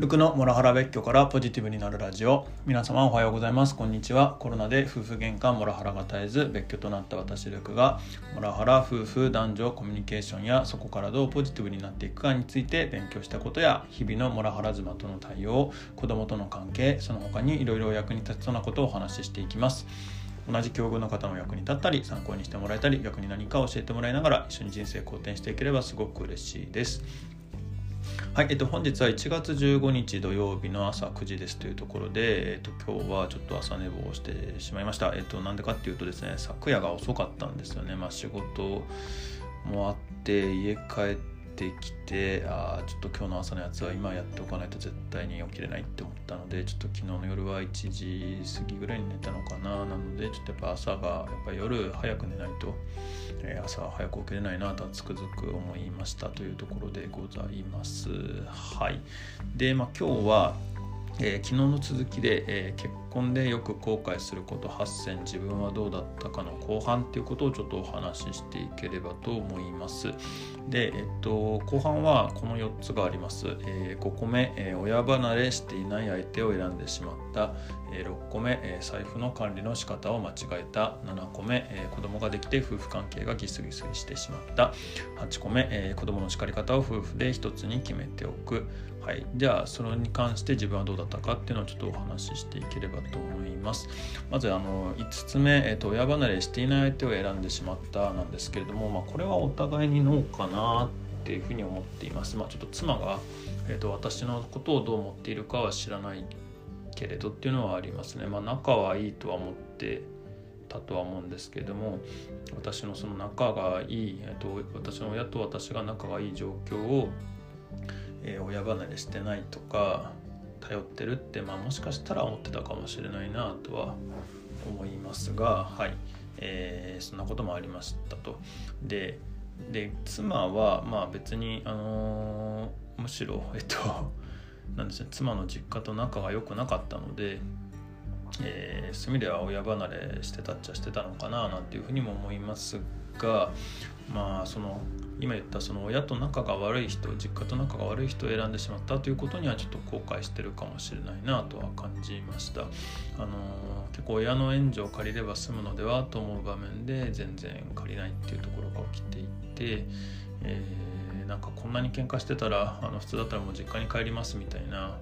ルクのモラハラ別居からポジティブになるラジオ。皆様おはようございます。こんにちは。コロナで夫婦喧嘩モラハラが絶えず別居となった私ルクがモラハラ夫婦男女コミュニケーションやそこからどうポジティブになっていくかについて勉強したことや日々のモラハラ妻との対応子供との関係その他にいろいろ役に立ちそうなことをお話ししていきます。同じ境遇の方の役に立ったり参考にしてもらえたり逆に何か教えてもらいながら一緒に人生好転していければすごく嬉しいです。はい、えっと、本日は1月15日土曜日の朝9時ですというところで、えっと、今日はちょっと朝寝坊してしまいました。えっと、なんでかっていうとですね、昨夜が遅かったんですよね。まあ、仕事もあって、家帰ってきて、あ、ちょっと今日の朝のやつは今やっておかないと絶対に起きれないって思ったので、ちょっと昨日の夜は1時過ぎぐらいに寝たのかな。なので、ちょっとやっぱ朝が、やっぱ夜早く寝ないと、え朝早く起きれないなとはつくづく思いましたというところでございます。はい。で、まあ、今日は、えー、昨日の続きで、えー、結婚でよく後悔すること8選自分はどうだったかの後半っていうことをちょっとお話ししていければと思います。で、えっと、後半はこの4つがあります。えー、5個目、え親離れしていない相手を選んでしまった。6個目、財布の管理の仕方を間違えた。7個目、え子供ができて夫婦関係がギスギスしてしまった。8個目、え子供の叱り方を夫婦で一つに決めておく。はい、じゃあそれに関して自分はどうだったかっていうのをちょっとお話ししていければと思います。まずあの5つ目、えーと、親離れしていない相手を選んでしまったなんですけれども、まあ、これはお互いにノーかなっていうふうに思っています。まあ、ちょっと妻が、えーと、私のことをどう思っているかは知らないけれどっていうのはありますね。まあ、仲はいいとは思ってたとは思うんですけれども私のその仲がいい、えーと私の親と私が仲がいい状況をえー、親離れしてないとか頼ってるって、まあ、もしかしたら思ってたかもしれないなとは思いますが、はいえー、そんなこともありましたと。でで妻はまあ別に、あのー、むしろえっとなんですね。妻の実家と仲が良くなかったので、えー、そういう意味では親離れしてたっちゃしてたのかななんていうふうにも思いますがまあその今言ったその親と仲が悪い人実家と仲が悪い人を選んでしまったということにはちょっと後悔してるかもしれないなとは感じました。あの結構親の援助を借りれば済むのではと思う場面で全然借りないっていうところが起きていて、えー、なんかこんなに喧嘩してたらあの普通だったらもう実家に帰りますみたいな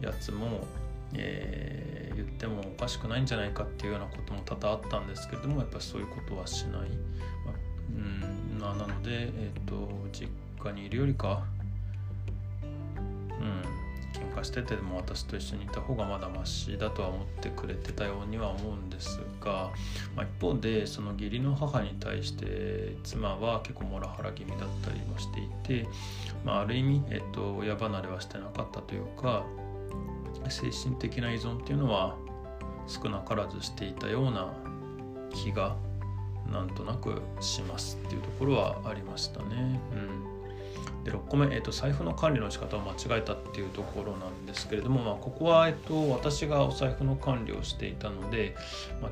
やつもえー、言ってもおかしくないんじゃないかっていうようなことも多々あったんですけれどもやっぱりそういうことはしない、まあ、うんまあ、なので、えーと、実家にいるよりかうん喧嘩してても私と一緒にいた方がまだマシだとは思ってくれてたようには思うんですが、まあ、一方でその義理の母に対して妻は結構モラハラ気味だったりもしていて、まあ、ある意味、えーと親離れはしてなかったというか精神的な依存っていうのは少なからずしていたような気がなんとなくしますっていうところはありましたね。うん、で6個目、えーと、財布の管理の仕方を間違えたっていうところなんですけれども、まあ、ここは、えーと、私がお財布の管理をしていたので、まあ、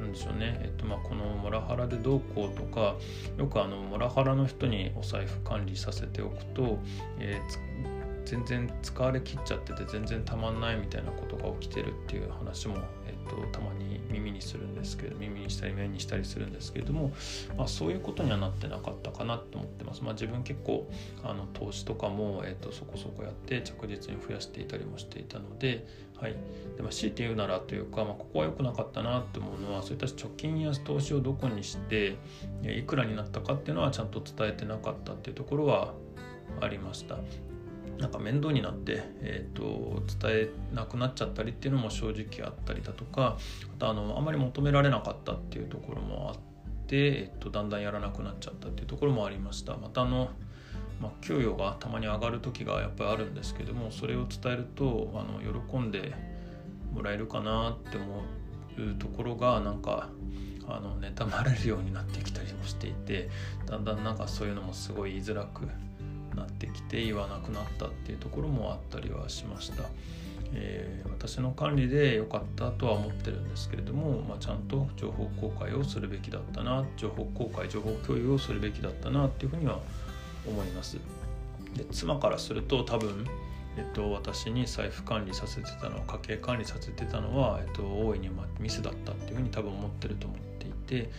なんでしょうね、えーとまあ、このモラハラでどうこうとかよくあのモラハラの人にお財布管理させておくと、えー全然使われきっちゃってて全然たまんないみたいなことが起きてるっていう話も、えと、たまに耳にするんですけど耳にしたり目にしたりするんですけれども、まあ、そういうことにはなってなかったかなと思ってます。まあ、自分結構あの投資とかも、えっと、そこそこやって着実に増やしていたりもしていたので、はい、でも強いて言うならというか、まあ、ここは良くなかったなって思うのはそういった貯金や投資をどこにしていくらになったかっていうのはちゃんと伝えてなかったっていうところはありました。なんか面倒になって、えーと、伝えなくなっちゃったりっていうのも正直あったりだとかあとあのあまり求められなかったっていうところもあって、えーと、だんだんやらなくなっちゃったっていうところもありました。またあの、まあ、給与がたまに上がる時がやっぱりあるんですけどもそれを伝えるとあの喜んでもらえるかなって思うところがなんかあの妬まれるようになってきたりもしていてだんだんなんかそういうのもすごい言いづらくなってきて言わなくなったっていうところもあったりはしました。えー、私の管理で良かったとは思ってるんですけれども、まあ、ちゃんと情報公開をするべきだったな情報公開情報共有をするべきだったなっていうふうには思います。で妻からすると多分、えっと、私に財布管理させてたのは家計管理させてたのは、えっと、大いにミスだったっていうふうに多分思ってると思っていて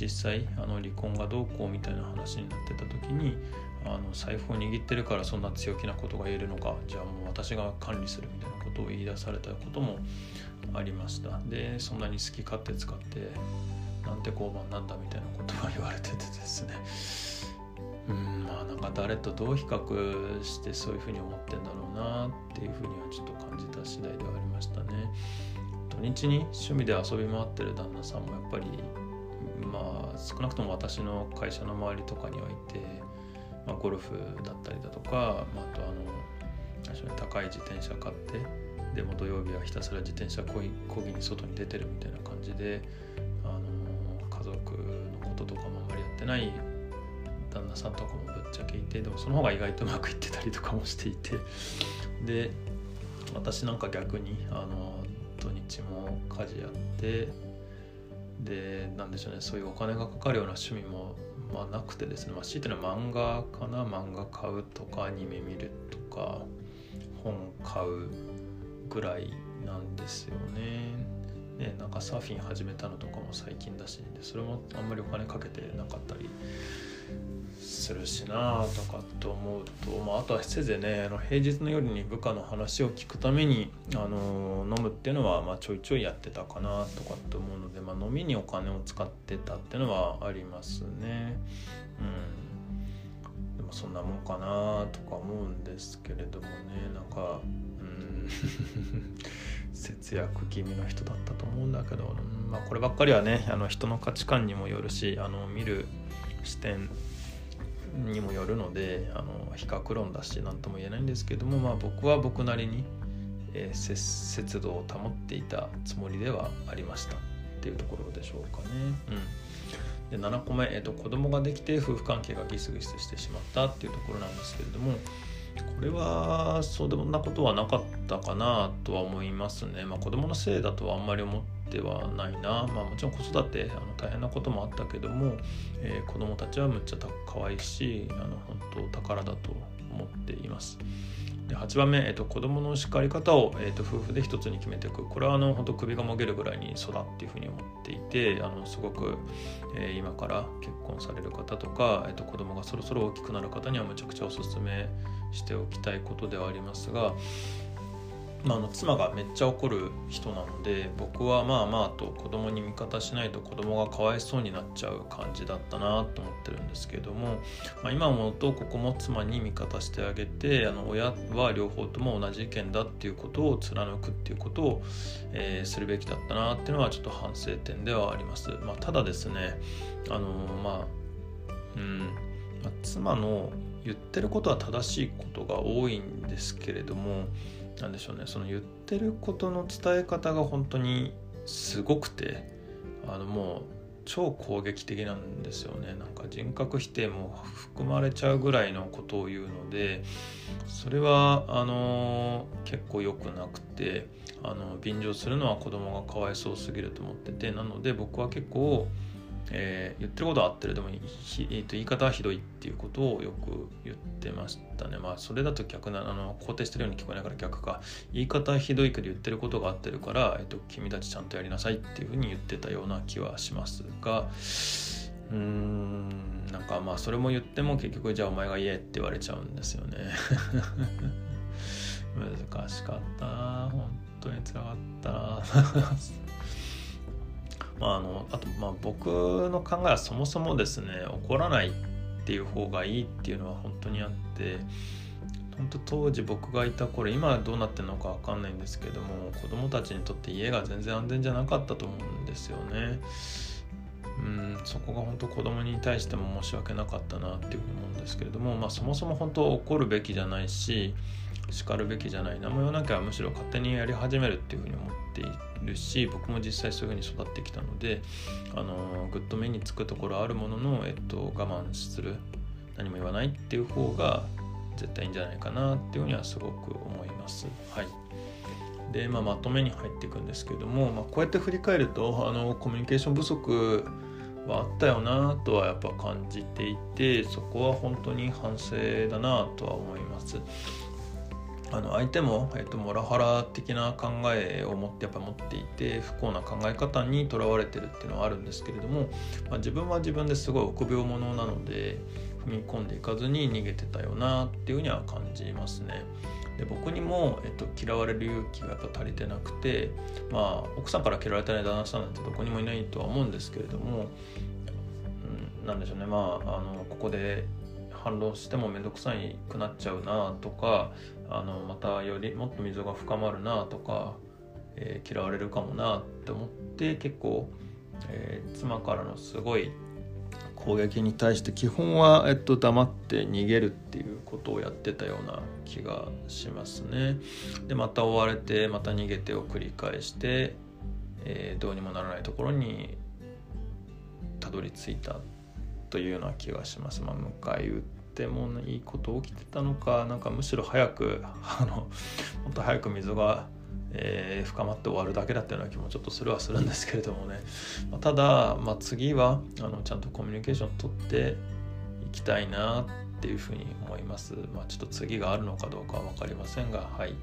実際あの離婚がどうこうみたいな話になってた時にあの財布を握ってるからそんな強気なことが言えるのかじゃあもう私が管理するみたいなことを言い出されたこともありました。でそんなに好き勝手使ってなんて交番なんだみたいなことは言われててですね。うんまあなんか誰とどう比較してそういうふうに思ってんだろうなっていうふうにはちょっと感じた次第ではありましたね。土日に趣味で遊び回ってる旦那さんもやっぱりまあ少なくとも私の会社の周りとかにはいてまあ、ゴルフだったりだとか、まあ、あとあの高い自転車買ってでも土曜日はひたすら自転車こぎこぎに外に出てるみたいな感じであの家族のこととかもあんまりやってない旦那さんとかもぶっちゃけいてでもその方が意外とうまくいってたりとかもしていてで私なんか逆にあの土日も家事やってでなんでしょうねそういうお金がかかるような趣味もまあ、なくてですね、まあ、強いてのは漫画かな漫画買うとかアニメ見るとか本買うぐらいなんですよね。ねなんかサーフィン始めたのとかも最近だしでそれもあんまりお金かけてなかったりするしなとかって思うと、まあ、あとはせいぜいねあの平日の夜に部下の話を聞くためにあの飲むっていうのは、まあ、ちょいちょいやってたかなとかって思うので、まあ、飲みにお金を使ってたっていうのはありますね。うん、でもそんなもんかなとか思うんですけれどもね。なんかうん。節約気味の人だったと思うんだけど、まあ、こればっかりはねあの人の価値観にもよるしあの見る視点にもよるのであの比較論だし何とも言えないんですけども、まあ、僕は僕なりに、えー、節度を保っていたつもりではありましたっていうところでしょうかね。うん、で7個目、えーと、子供ができて夫婦関係がギスギスしてしまったっていうところなんですけれどもこれはそうでもなことはなかったかなとは思いますね。まあ、子供のせいだとはあんまり思ってはないな、まあ、もちろん子育てあの大変なこともあったけども、えー、子供たちはむっちゃ可愛いしあの本当宝だと思っています。で8番目、えーと、子供の叱り方を、えーと、夫婦で一つに決めていくこれはあの本当首がもげるぐらいに育っていうふうに思っていてあのすごく、えー、今から結婚される方とか、えーと、と子供がそろそろ大きくなる方にはむちゃくちゃおすすめしておきたいことではありますがまあ、の妻がめっちゃ怒る人なので僕はまあまあと子供に味方しないと子供がかわいそうになっちゃう感じだったなと思ってるんですけれども、まあ、今思うとここも妻に味方してあげてあの親は両方とも同じ意見だっていうことを貫くっていうことを、えー、するべきだったなっていうのはちょっと反省点ではあります。まあ、ただですねあのまあうん、まあ、妻の言ってることは正しいことが多いんですけれどもなんでしょうね。その言ってることの伝え方が本当にすごくてあのもう超攻撃的なんですよね。なんか人格否定も含まれちゃうぐらいのことを言うのでそれはあの結構良くなくてあの便乗するのは子供がかわいそうすぎると思っててなので僕は結構えー、言ってることは合ってる。でも、えー、と言い方はひどいっていうことをよく言ってましたね。まあそれだと逆なあの肯定してるように聞こえないから逆か言い方ひどいけど言ってることが合ってるから、えーと、君たちちゃんとやりなさいっていうふうに言ってたような気はしますがうーんなんかまあそれも言っても結局じゃあお前が言えって言われちゃうんですよね。難しかった本当につらかったな まあ、あのあとまあ僕の考えはそもそもですね怒らないっていう方がいいっていうのは本当にあって本当当時僕がいた頃今どうなってるのか分かんないんですけども子供たちにとって家が全然安全じゃなかったと思うんですよね。うんそこが本当子供に対しても申し訳なかったなっていうふうに思うんですけれども、まあ、そもそも本当怒るべきじゃないし叱るべきじゃない何も言わなきゃむしろ勝手にやり始めるっていうふうに思っているし僕も実際そういうふうに育ってきたのであのぐっと目につくところあるものの、えっと、我慢する何も言わないっていう方が絶対いいんじゃないかなっていうふうにはすごく思います。はいで、まあ、まとめに入っていくんですけども、まあ、こうやって振り返るとあのコミュニケーション不足はあったよなとはやっぱ感じていてそこは本当に反省だなとは思います。あの相手も、えっと、モラハラ的な考えを持ってやっぱ持っていて不幸な考え方にとらわれてるっていうのはあるんですけれども、まあ、自分は自分ですごい臆病者なので踏み込んでいかずに逃げてたよなっていうふうには感じますね。で僕にも、えっと、嫌われる勇気がやっぱ足りてなくてまあ奥さんから嫌われてない旦那さんなんてどこにもいないとは思うんですけれども、うん、なんでしょうねまああのここで反論しても面倒くさいくなっちゃうなとかあのまたよりもっと溝が深まるなとか、えー、嫌われるかもなって思って結構、えー、妻からのすごい攻撃に対して基本は、えっと、黙って逃げるっていうことをやってたような気がしますね。でまた追われてまた逃げてを繰り返して、えー、どうにもならないところにたどり着いたというような気がします。まあ、迎え撃ってもいいこと起きてたのかなんかむしろ早く あのもっと早く水が、えー、深まって終わるだけだったような気もちょっとするはするんですけれどもね、まあ、ただ、まあ、次はあのちゃんとコミュニケーション取っていきたいなっていうふうに思います。まあ、ちょっと次があるのかどうかは分かりませんがはい。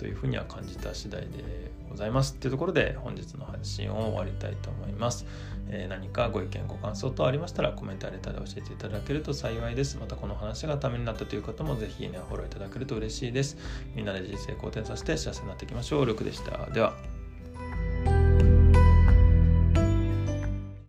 というふうには感じた次第でございます。っていうところで本日の発信を終わりたいと思います、えー、何かご意見ご感想等ありましたらコメントやレターで教えていただけると幸いです。またこの話がためになったという方もぜひねフォローいただけると嬉しいです。みんなで人生好転させて幸せになっていきましょう。ルクでした。では。